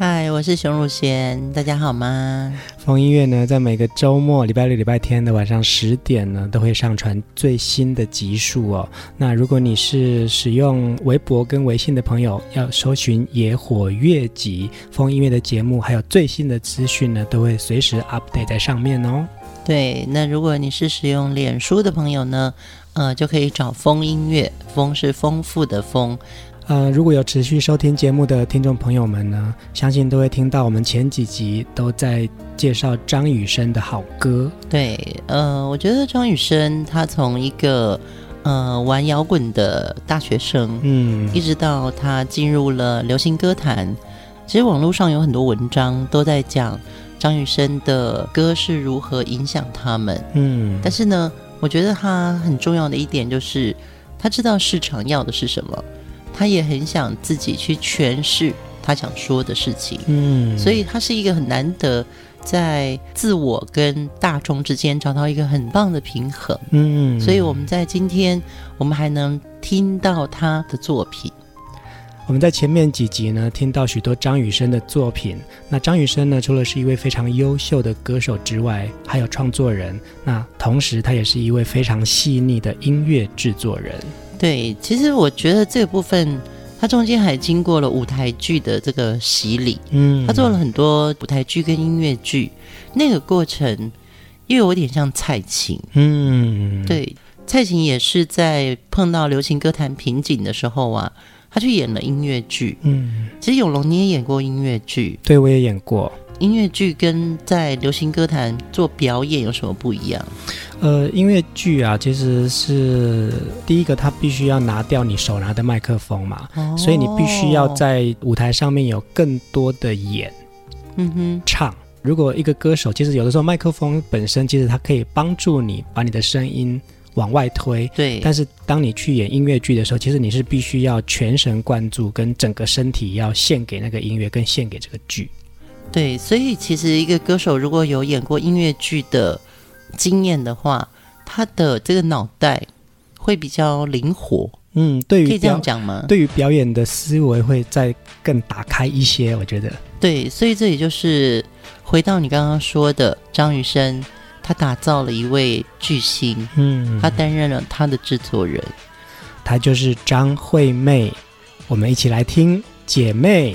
嗨，我是熊汝贤，大家好吗？风音乐呢，在每个周末、礼拜六、礼拜天的晚上十点呢，都会上传最新的集数哦。那如果你是使用微博跟微信的朋友，要搜寻“野火乐集”风音乐的节目，还有最新的资讯呢，都会随时 update 在上面哦。对，那如果你是使用脸书的朋友呢，呃，就可以找风音乐，风是丰富的疯。呃，如果有持续收听节目的听众朋友们呢，相信都会听到我们前几集都在介绍张雨生的好歌。对，呃，我觉得张雨生他从一个呃玩摇滚的大学生，嗯，一直到他进入了流行歌坛，其实网络上有很多文章都在讲张雨生的歌是如何影响他们。嗯，但是呢，我觉得他很重要的一点就是他知道市场要的是什么。他也很想自己去诠释他想说的事情，嗯，所以他是一个很难得在自我跟大众之间找到一个很棒的平衡，嗯，所以我们在今天我们还能听到他的作品。我们在前面几集呢听到许多张雨生的作品，那张雨生呢除了是一位非常优秀的歌手之外，还有创作人，那同时他也是一位非常细腻的音乐制作人。对，其实我觉得这个部分，他中间还经过了舞台剧的这个洗礼，嗯，他做了很多舞台剧跟音乐剧，那个过程又有点像蔡琴，嗯，对，蔡琴也是在碰到流行歌坛瓶颈的时候啊，他去演了音乐剧，嗯，其实永龙你也演过音乐剧，对，我也演过。音乐剧跟在流行歌坛做表演有什么不一样？呃，音乐剧啊，其实是第一个，它必须要拿掉你手拿的麦克风嘛，哦、所以你必须要在舞台上面有更多的演，嗯哼，唱。如果一个歌手，其实有的时候麦克风本身其实它可以帮助你把你的声音往外推，对。但是当你去演音乐剧的时候，其实你是必须要全神贯注，跟整个身体要献给那个音乐，跟献给这个剧。对，所以其实一个歌手如果有演过音乐剧的经验的话，他的这个脑袋会比较灵活。嗯，对于可以这样讲吗？对于表演的思维会再更打开一些，我觉得。对，所以这也就是回到你刚刚说的张雨生，他打造了一位巨星。嗯，他担任了他的制作人，他就是张惠妹。我们一起来听《姐妹》。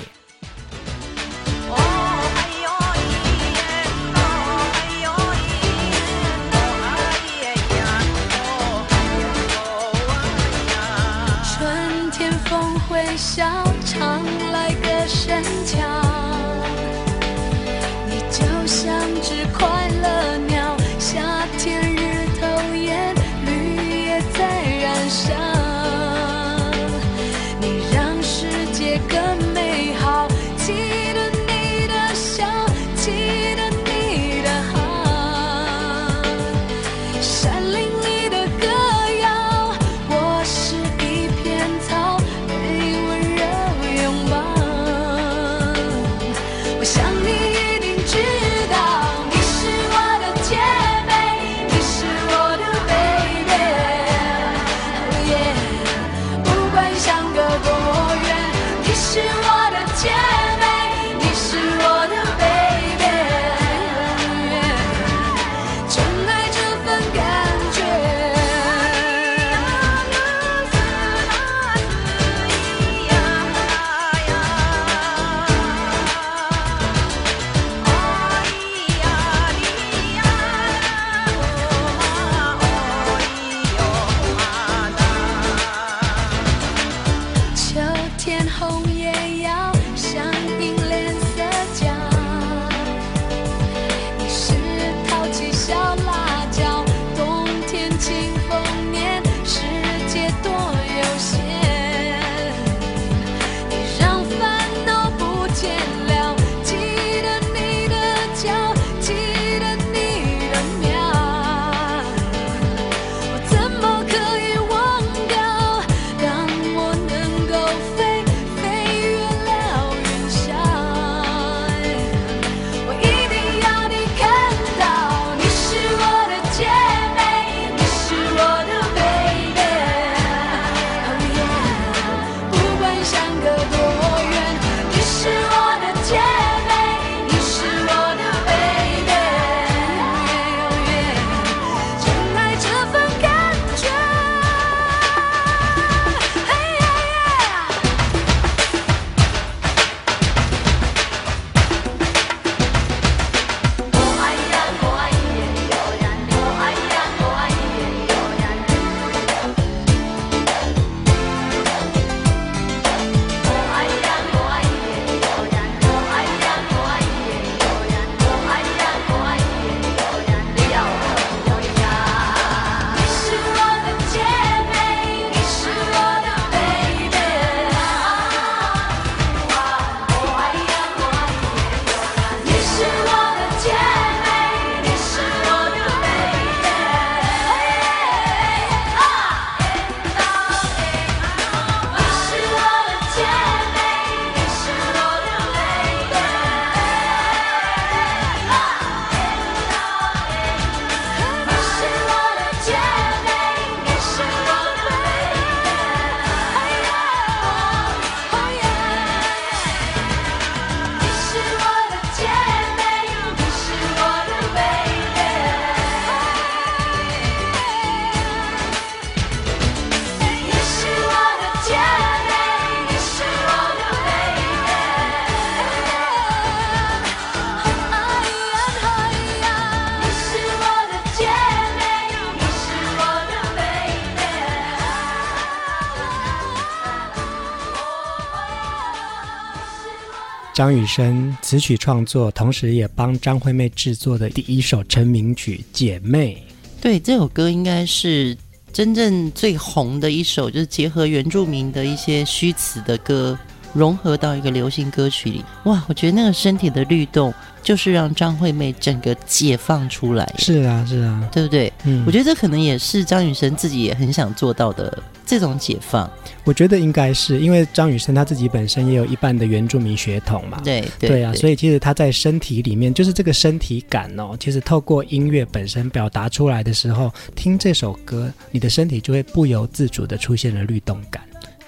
张雨生词曲创作，同时也帮张惠妹制作的第一首成名曲《姐妹》。对，这首歌应该是真正最红的一首，就是结合原住民的一些虚词的歌，融合到一个流行歌曲里。哇，我觉得那个身体的律动。就是让张惠妹整个解放出来，是啊，是啊，对不对？嗯，我觉得这可能也是张雨生自己也很想做到的这种解放。我觉得应该是因为张雨生他自己本身也有一半的原住民血统嘛，对对，对啊，所以其实他在身体里面，就是这个身体感哦，其实透过音乐本身表达出来的时候，听这首歌，你的身体就会不由自主的出现了律动感。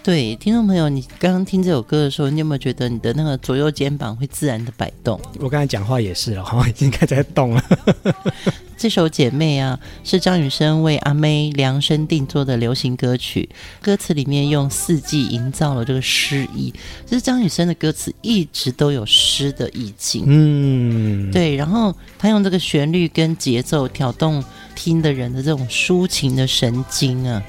对，听众朋友，你刚刚听这首歌的时候，你有没有觉得你的那个左右肩膀会自然的摆动？我刚才讲话也是了，好像，已经开始在动了。这首《姐妹》啊，是张雨生为阿妹量身定做的流行歌曲，歌词里面用四季营造了这个诗意。就是张雨生的歌词一直都有诗的意境，嗯，对。然后他用这个旋律跟节奏挑动听的人的这种抒情的神经啊。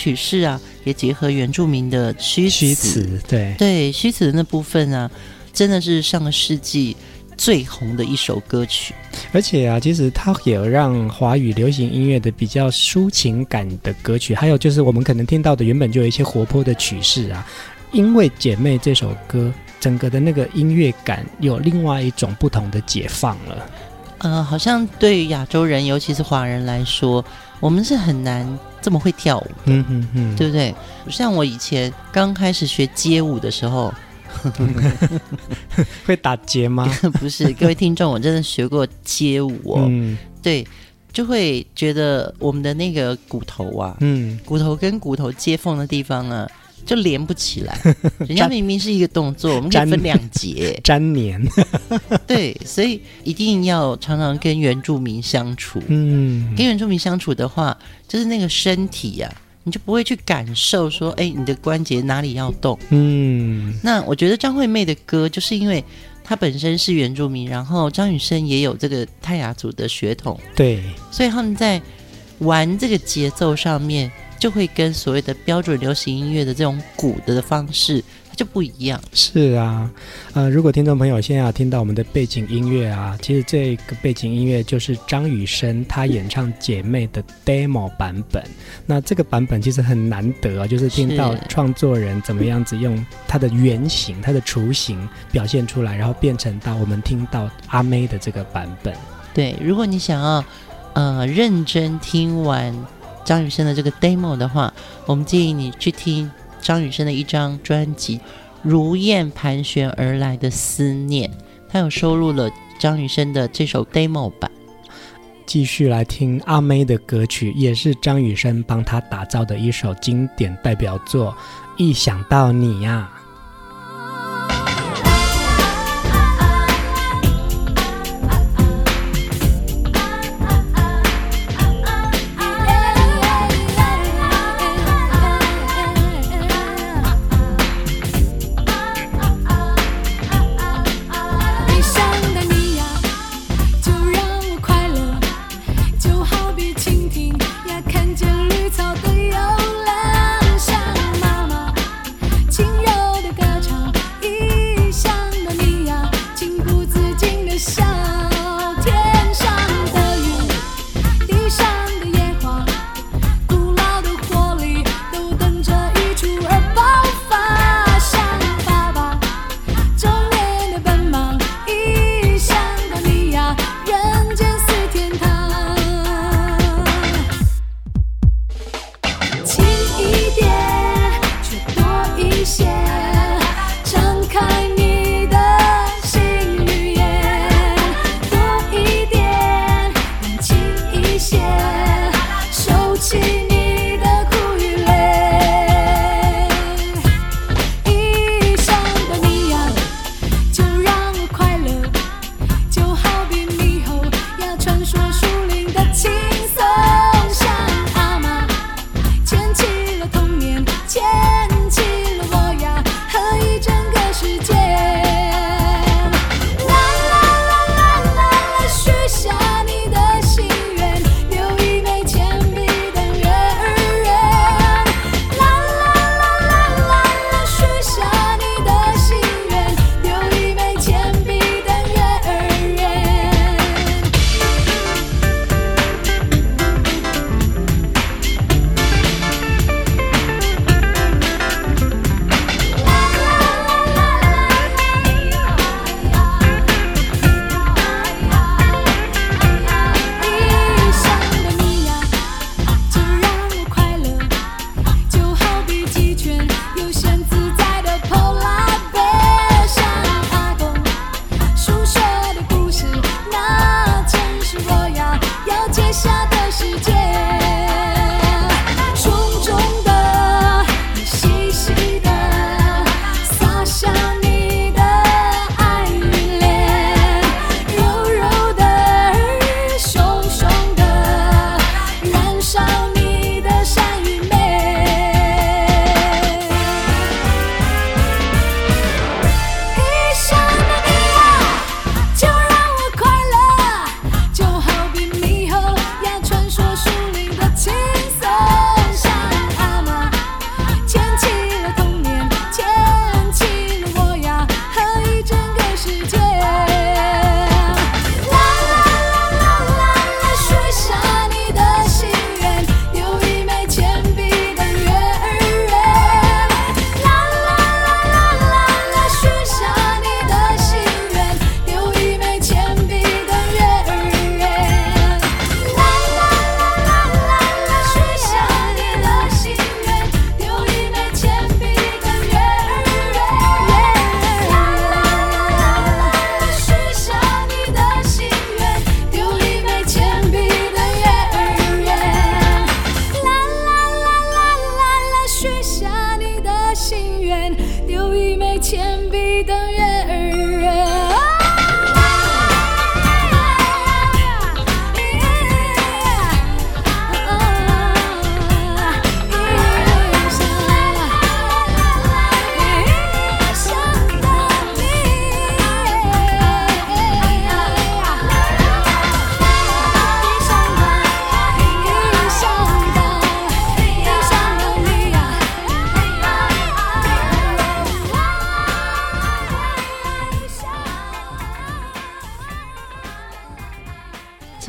曲式啊，也结合原住民的虚虚词，对对，虚词的那部分啊，真的是上个世纪最红的一首歌曲。而且啊，其实它也让华语流行音乐的比较抒情感的歌曲，还有就是我们可能听到的原本就有一些活泼的曲式啊，因为《姐妹》这首歌，整个的那个音乐感有另外一种不同的解放了。呃，好像对于亚洲人，尤其是华人来说，我们是很难这么会跳舞，嗯嗯嗯，对不对？像我以前刚开始学街舞的时候，会打结吗？不是，各位听众，我真的学过街舞哦。嗯，对，就会觉得我们的那个骨头啊，嗯，骨头跟骨头接缝的地方啊。就连不起来，人家明明是一个动作，我们可以分两节 粘连。对，所以一定要常常跟原住民相处。嗯，跟原住民相处的话，就是那个身体呀、啊，你就不会去感受说，哎，你的关节哪里要动。嗯，那我觉得张惠妹的歌，就是因为她本身是原住民，然后张雨生也有这个泰雅族的血统，对，所以他们在玩这个节奏上面。就会跟所谓的标准流行音乐的这种鼓的方式，它就不一样。是啊，呃，如果听众朋友现在要听到我们的背景音乐啊，其实这个背景音乐就是张雨生他演唱《姐妹》的 demo 版本。那这个版本其实很难得啊，就是听到创作人怎么样子用他的原型、他的雏形表现出来，然后变成到我们听到阿妹的这个版本。对，如果你想要呃认真听完。张雨生的这个 demo 的话，我们建议你去听张雨生的一张专辑《如燕盘旋而来的思念》，他有收录了张雨生的这首 demo 版。继续来听阿妹的歌曲，也是张雨生帮他打造的一首经典代表作《一想到你呀》。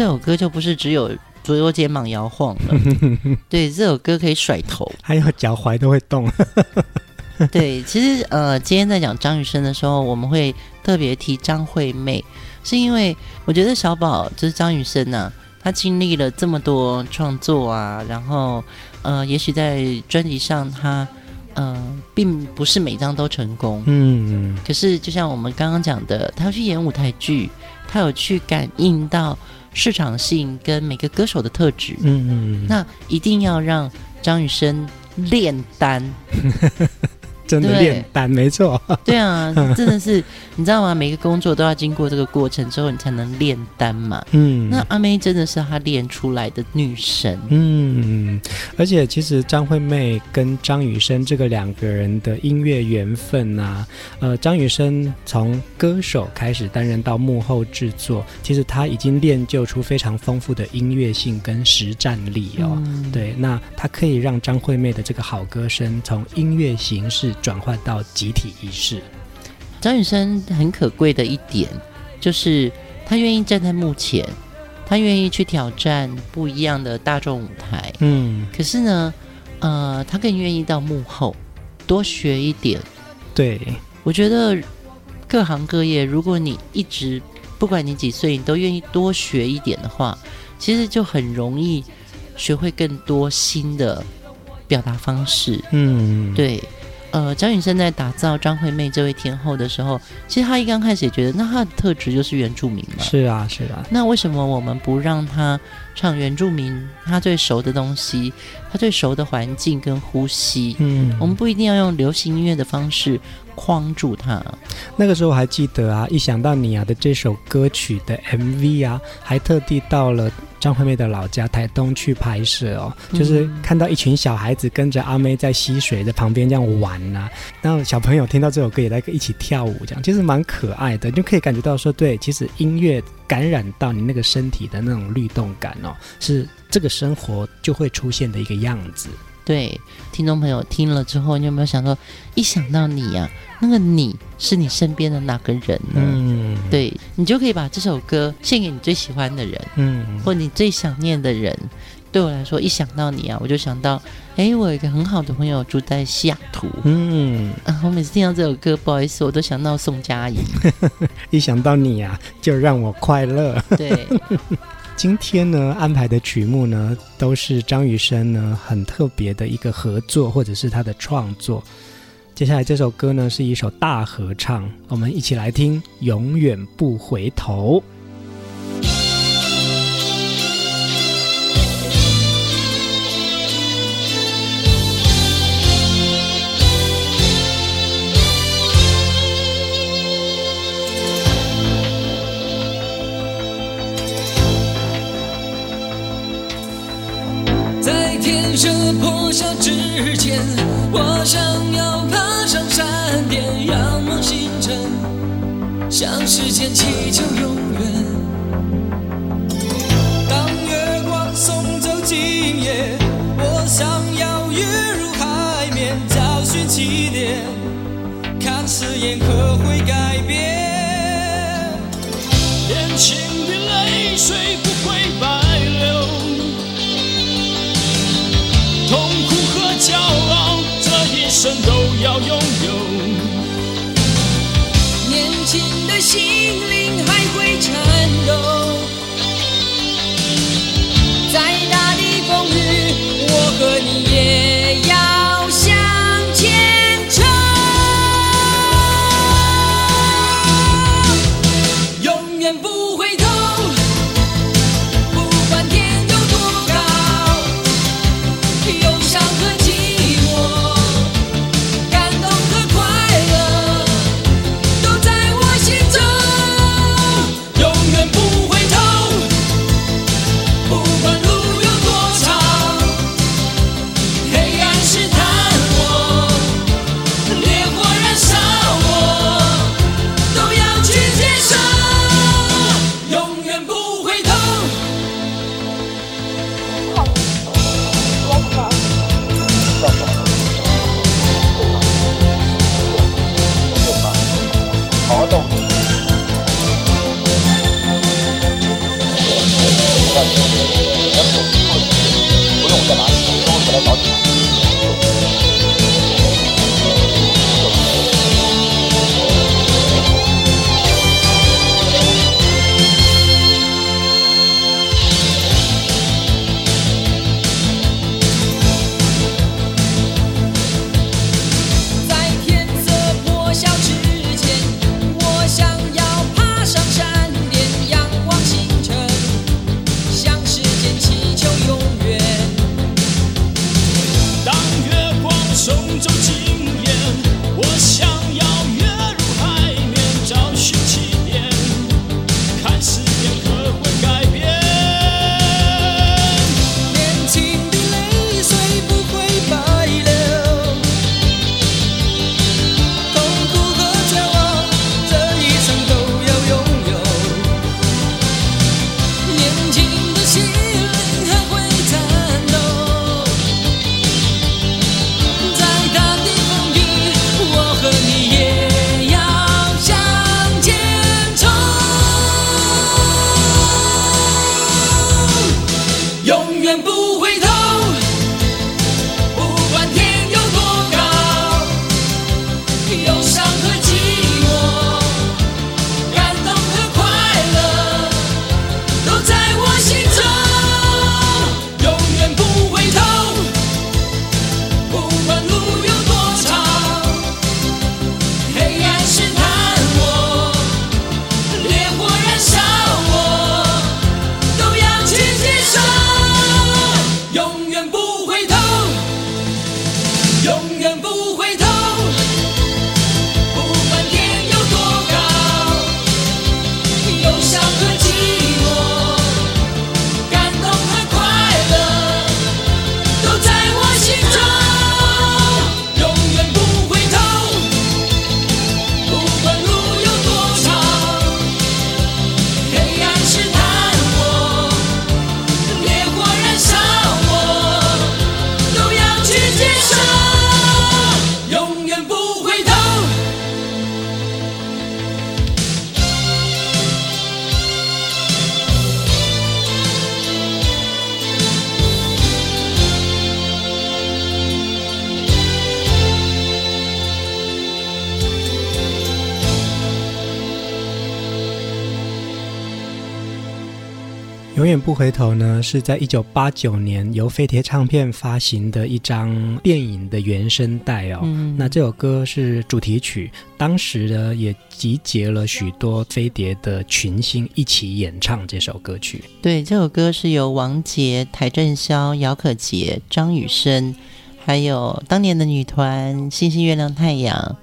这首歌就不是只有左右肩膀摇晃了，对，这首歌可以甩头，还有脚踝都会动。对，其实呃，今天在讲张雨生的时候，我们会特别提张惠妹，是因为我觉得小宝就是张雨生呐、啊，他经历了这么多创作啊，然后呃，也许在专辑上他呃，并不是每张都成功，嗯，可是就像我们刚刚讲的，他要去演舞台剧，他有去感应到市场性跟每个歌手的特质，嗯嗯，那一定要让张雨生炼丹。真的炼丹没错，对啊，真的是你知道吗？每个工作都要经过这个过程之后，你才能炼丹嘛。嗯，那阿妹真的是她练出来的女神。嗯，而且其实张惠妹跟张雨生这个两个人的音乐缘分啊，呃，张雨生从歌手开始担任到幕后制作，其实他已经练就出非常丰富的音乐性跟实战力哦。嗯、对，那他可以让张惠妹的这个好歌声从音乐形式。转换到集体意识。张雨生很可贵的一点，就是他愿意站在幕前，他愿意去挑战不一样的大众舞台。嗯，可是呢，呃，他更愿意到幕后多学一点。对，我觉得各行各业，如果你一直不管你几岁，你都愿意多学一点的话，其实就很容易学会更多新的表达方式。嗯，对。呃，张雨生在打造张惠妹这位天后的时候，其实他一刚开始也觉得，那他的特质就是原住民嘛。是啊，是啊。那为什么我们不让他唱原住民他最熟的东西，他最熟的环境跟呼吸？嗯，我们不一定要用流行音乐的方式框住他。那个时候我还记得啊，一想到你啊的这首歌曲的 MV 啊，还特地到了。张惠妹的老家台东去拍摄哦，就是看到一群小孩子跟着阿妹在溪水的旁边这样玩呐、啊，然后小朋友听到这首歌也在一起跳舞，这样其实蛮可爱的，就可以感觉到说，对，其实音乐感染到你那个身体的那种律动感哦，是这个生活就会出现的一个样子。对，听众朋友听了之后，你有没有想说，一想到你呀、啊，那个你是你身边的哪个人呢？嗯，对，你就可以把这首歌献给你最喜欢的人，嗯，或你最想念的人。对我来说，一想到你啊，我就想到，哎，我有一个很好的朋友住在西雅图，嗯，啊，我每次听到这首歌，不好意思，我都想到宋佳怡。一想到你呀、啊，就让我快乐。对。今天呢，安排的曲目呢，都是张雨生呢很特别的一个合作，或者是他的创作。接下来这首歌呢，是一首大合唱，我们一起来听《永远不回头》。破晓之前，我想要爬上山巅，仰望星辰，向时间祈求永远。当月光送走今夜，我想要跃入海面，找寻起点，看誓言可会改变。年轻的泪水生都要拥有。年轻的心灵不回头呢，是在一九八九年由飞碟唱片发行的一张电影的原声带哦。嗯、那这首歌是主题曲，当时呢也集结了许多飞碟的群星一起演唱这首歌曲。对，这首歌是由王杰、邰正宵、姚可杰、张雨生，还有当年的女团星星、月亮、太阳。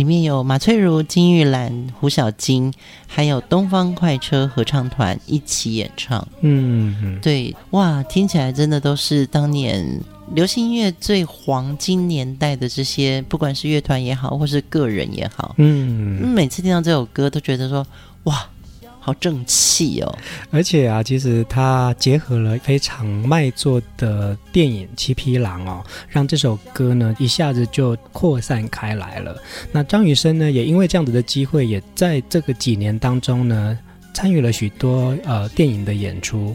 里面有马翠如、金玉兰、胡小菁，还有东方快车合唱团一起演唱。嗯，嗯，对，哇，听起来真的都是当年流行音乐最黄金年代的这些，不管是乐团也好，或是个人也好。嗯，每次听到这首歌，都觉得说，哇。好正气哦！而且啊，其实它结合了非常卖座的电影《七匹狼》哦，让这首歌呢一下子就扩散开来了。那张雨生呢，也因为这样子的机会，也在这个几年当中呢，参与了许多呃电影的演出，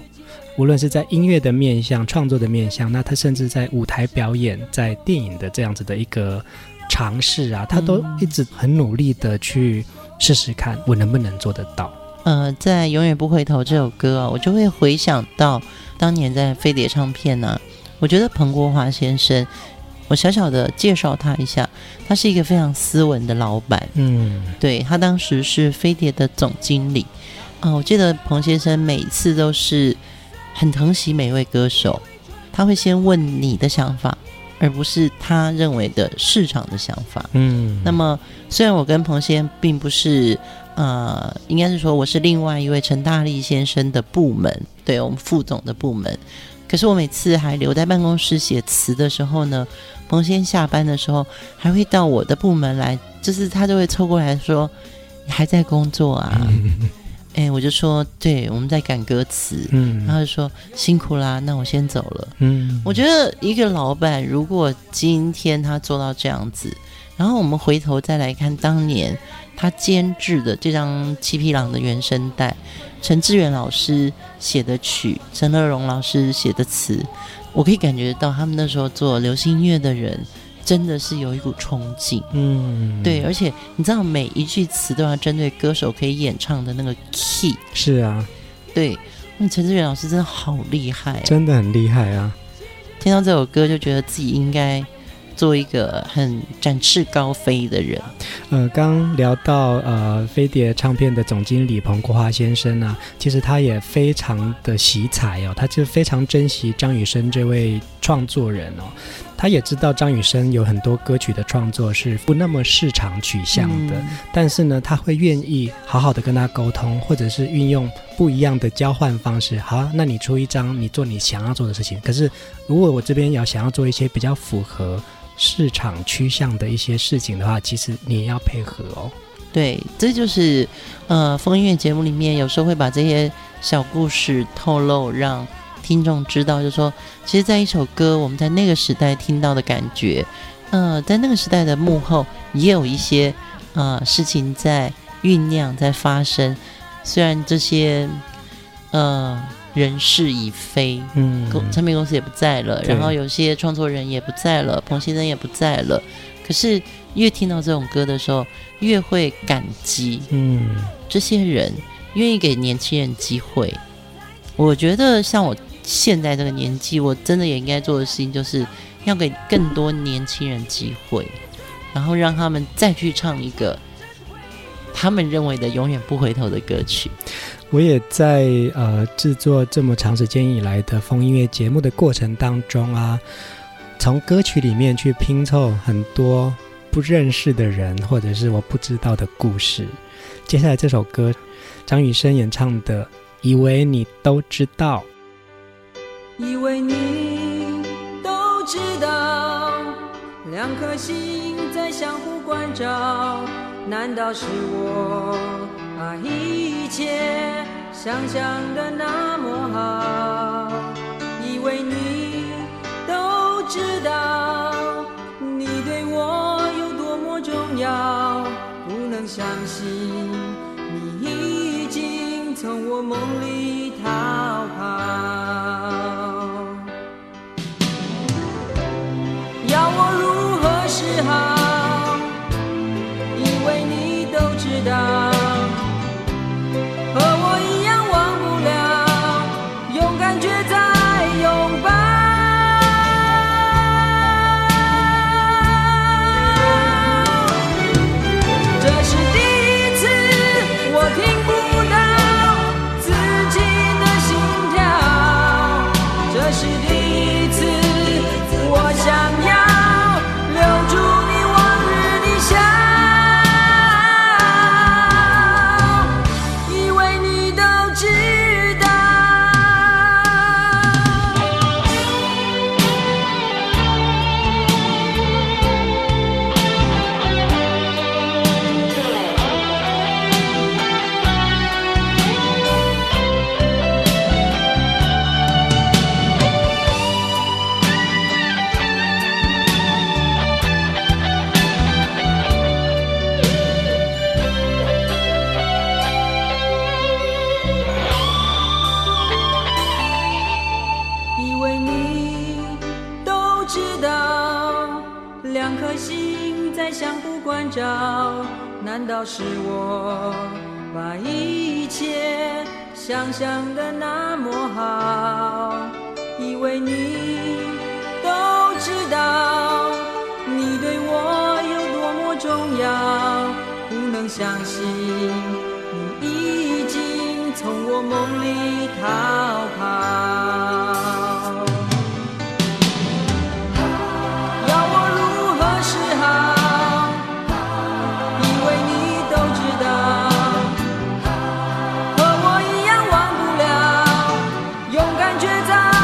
无论是在音乐的面向、创作的面向，那他甚至在舞台表演、在电影的这样子的一个尝试啊，他都一直很努力的去试试看，我能不能做得到。呃，在《永远不回头》这首歌啊，我就会回想到当年在飞碟唱片呢、啊。我觉得彭国华先生，我小小的介绍他一下，他是一个非常斯文的老板。嗯，对，他当时是飞碟的总经理。啊、呃，我记得彭先生每次都是很疼惜每一位歌手，他会先问你的想法，而不是他认为的市场的想法。嗯，那么虽然我跟彭先生并不是。呃，应该是说我是另外一位陈大力先生的部门，对，我们副总的部门。可是我每次还留在办公室写词的时候呢，彭先下班的时候还会到我的部门来，就是他就会凑过来说：“你还在工作啊？”哎，我就说：“对，我们在赶歌词。”嗯，然后就说：“辛苦啦，那我先走了。”嗯，我觉得一个老板如果今天他做到这样子，然后我们回头再来看当年。他监制的这张《七匹狼》的原声带，陈志远老师写的曲，陈乐融老师写的词，我可以感觉到他们那时候做流行音乐的人真的是有一股冲劲。嗯，对，而且你知道每一句词都要针对歌手可以演唱的那个 key。是啊，对，那陈志远老师真的好厉害啊，真的很厉害啊！听到这首歌就觉得自己应该。做一个很展翅高飞的人。呃，刚聊到呃飞碟唱片的总经理彭国华先生啊，其实他也非常的惜才哦，他就非常珍惜张雨生这位创作人哦。他也知道张雨生有很多歌曲的创作是不那么市场取向的，嗯、但是呢，他会愿意好好的跟他沟通，或者是运用不一样的交换方式。好，那你出一张，你做你想要做的事情。可是如果我这边要想要做一些比较符合。市场趋向的一些事情的话，其实你也要配合哦。对，这就是呃，风音乐节目里面有时候会把这些小故事透露，让听众知道，就是说，其实，在一首歌，我们在那个时代听到的感觉，呃，在那个时代的幕后，也有一些呃事情在酝酿，在发生。虽然这些呃。人事已非，嗯，公唱片公司也不在了，然后有些创作人也不在了，彭先生也不在了。可是越听到这种歌的时候，越会感激，嗯，这些人愿意给年轻人机会。我觉得像我现在这个年纪，我真的也应该做的事情，就是要给更多年轻人机会，然后让他们再去唱一个他们认为的永远不回头的歌曲。我也在呃制作这么长时间以来的风音乐节目的过程当中啊，从歌曲里面去拼凑很多不认识的人，或者是我不知道的故事。接下来这首歌，张雨生演唱的《以为你都知道》，以为你都知道，两颗心在相互关照，难道是我把一切想象的那么好？以为你都知道，你对我有多么重要，不能相信你已经。从我梦里何 die.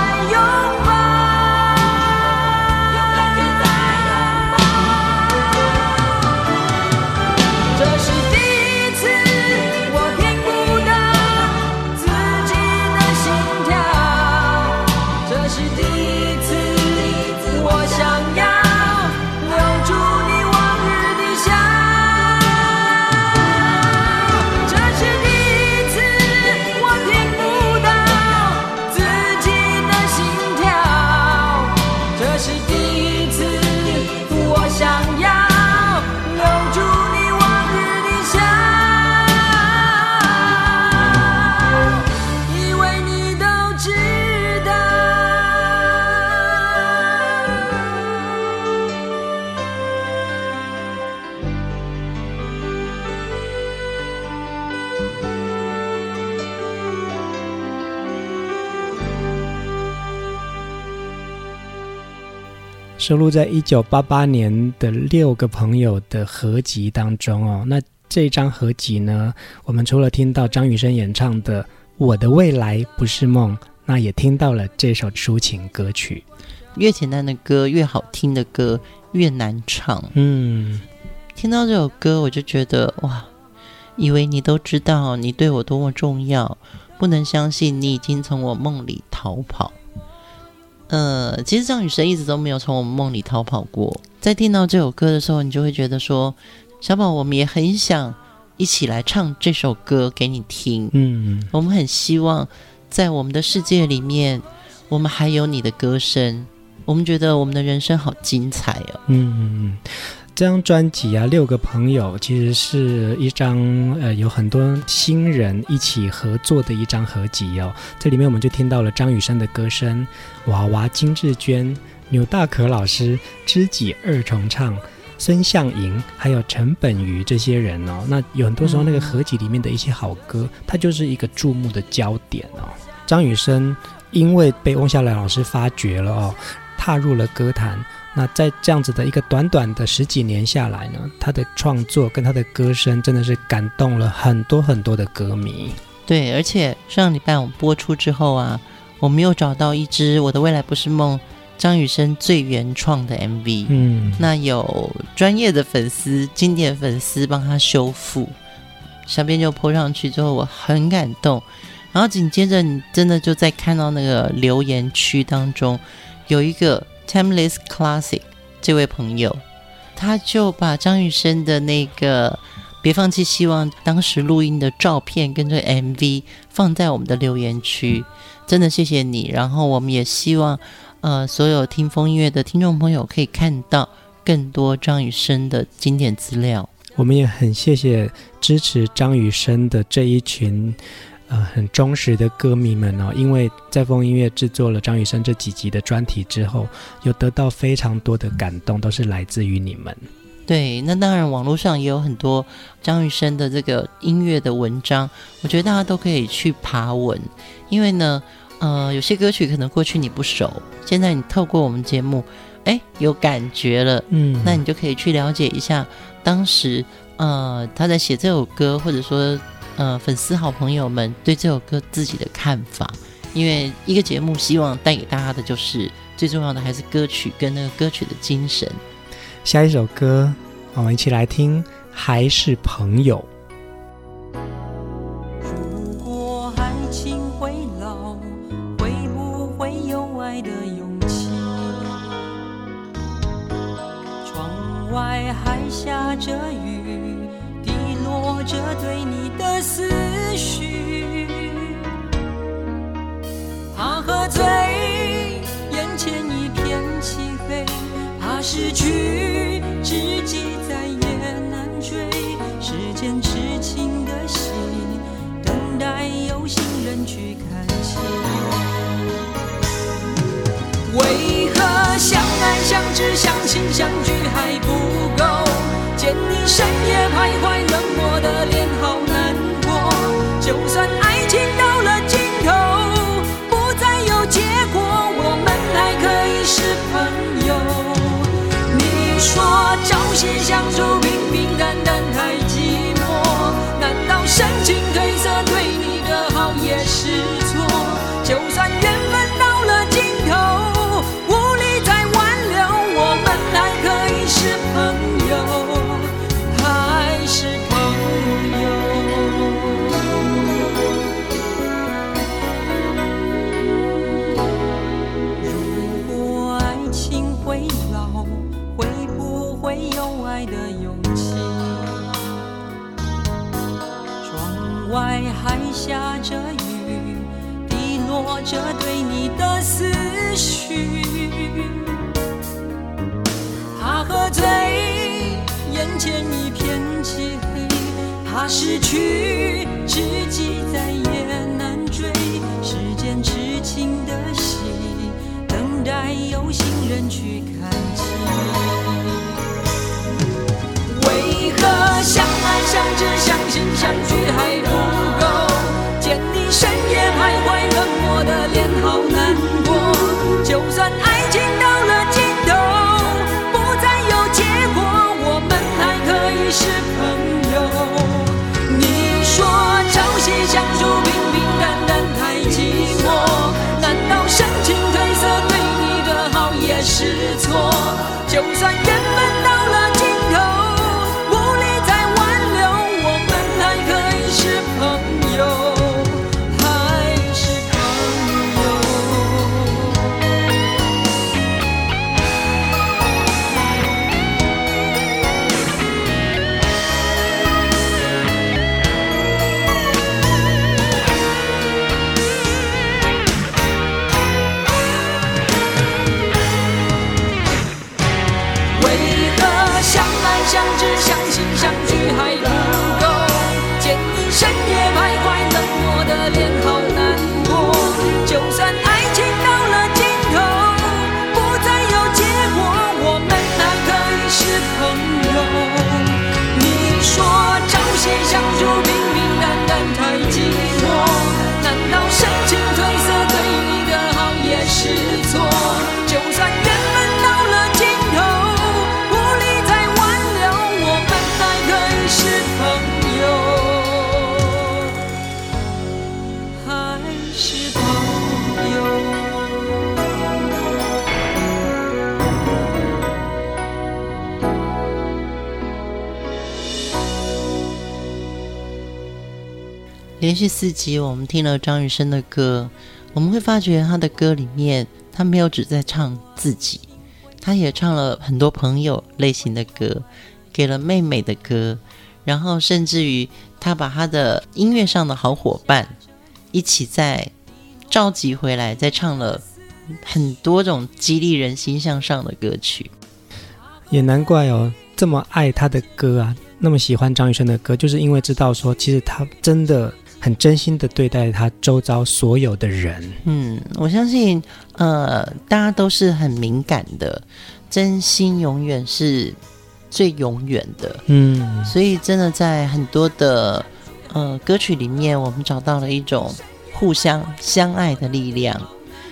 收录在一九八八年的六个朋友的合集当中哦。那这张合集呢，我们除了听到张雨生演唱的《我的未来不是梦》，那也听到了这首抒情歌曲。越简单的歌，越好听的歌，越难唱。嗯，听到这首歌，我就觉得哇，以为你都知道你对我多么重要，不能相信你已经从我梦里逃跑。呃，其实张雨生一直都没有从我们梦里逃跑过。在听到这首歌的时候，你就会觉得说，小宝，我们也很想一起来唱这首歌给你听。嗯，我们很希望在我们的世界里面，我们还有你的歌声。我们觉得我们的人生好精彩哦。嗯。这张专辑啊，六个朋友其实是一张呃，有很多新人一起合作的一张合集哦。这里面我们就听到了张雨生的歌声，娃娃、金志娟、钮大可老师、知己二重唱、孙向莹，还有陈本瑜这些人哦。那有很多时候那个合集里面的一些好歌，它就是一个注目的焦点哦。张雨生因为被翁孝来老师发掘了哦。踏入了歌坛。那在这样子的一个短短的十几年下来呢，他的创作跟他的歌声真的是感动了很多很多的歌迷。对，而且上礼拜我们播出之后啊，我们又找到一支《我的未来不是梦》张雨生最原创的 MV。嗯，那有专业的粉丝、经典粉丝帮他修复，小编就 po 上去之后，我很感动。然后紧接着，你真的就在看到那个留言区当中有一个。Timeless Classic 这位朋友，他就把张雨生的那个《别放弃希望》当时录音的照片跟这 MV 放在我们的留言区，真的谢谢你。然后我们也希望，呃，所有听风音乐的听众朋友可以看到更多张雨生的经典资料。我们也很谢谢支持张雨生的这一群。呃，很忠实的歌迷们哦，因为在风音乐制作了张雨生这几集的专题之后，有得到非常多的感动，都是来自于你们。对，那当然网络上也有很多张雨生的这个音乐的文章，我觉得大家都可以去爬文，因为呢，呃，有些歌曲可能过去你不熟，现在你透过我们节目，哎，有感觉了，嗯，那你就可以去了解一下当时，呃，他在写这首歌，或者说。呃，粉丝好朋友们对这首歌自己的看法，因为一个节目希望带给大家的就是最重要的还是歌曲跟那个歌曲的精神。下一首歌，我们一起来听，还是朋友。如果爱情会老，会不会有爱的勇气？窗外还下着雨。着对你的思绪，怕喝醉，眼前一片漆黑，怕失去，知己再也难追。时间痴情的心，等待有心人去看清。为何相爱相知相亲相聚还不够？见你深夜徘徊冷。相处外还下着雨，滴落着对你的思绪。怕喝醉，眼前一片漆黑，怕失去，知己再也难追。时间痴情的戏，等待有心人去看清。为何相爱相知相信相聚还不？深夜徘徊冷漠的脸好难过就算爱情到了尽头不再有结果我们还可以是朋友你说朝夕相处平平淡淡太寂寞难道深情褪色对你的好也是错？就算想着连续四集，我们听了张雨生的歌，我们会发觉他的歌里面，他没有只在唱自己，他也唱了很多朋友类型的歌，给了妹妹的歌，然后甚至于他把他的音乐上的好伙伴一起再召集回来，再唱了很多种激励人心向上的歌曲。也难怪哦，这么爱他的歌啊，那么喜欢张雨生的歌，就是因为知道说，其实他真的。很真心的对待他周遭所有的人。嗯，我相信，呃，大家都是很敏感的，真心永远是最永远的。嗯，所以真的在很多的呃歌曲里面，我们找到了一种互相相爱的力量。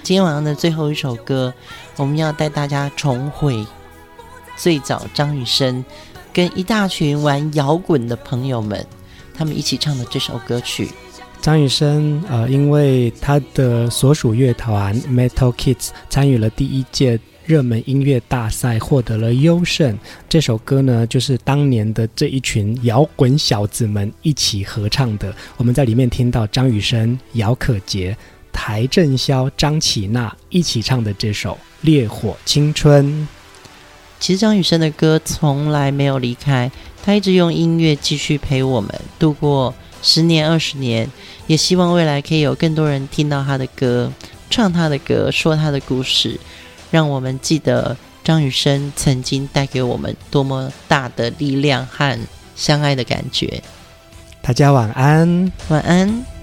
今天晚上的最后一首歌，我们要带大家重回最早张雨生跟一大群玩摇滚的朋友们。他们一起唱的这首歌曲，张雨生呃，因为他的所属乐团 Metal Kids 参与了第一届热门音乐大赛，获得了优胜。这首歌呢，就是当年的这一群摇滚小子们一起合唱的。我们在里面听到张雨生、姚可杰、邰正宵、张启娜一起唱的这首《烈火青春》。其实张雨生的歌从来没有离开。他一直用音乐继续陪我们度过十年、二十年，也希望未来可以有更多人听到他的歌，唱他的歌，说他的故事，让我们记得张雨生曾经带给我们多么大的力量和相爱的感觉。大家晚安，晚安。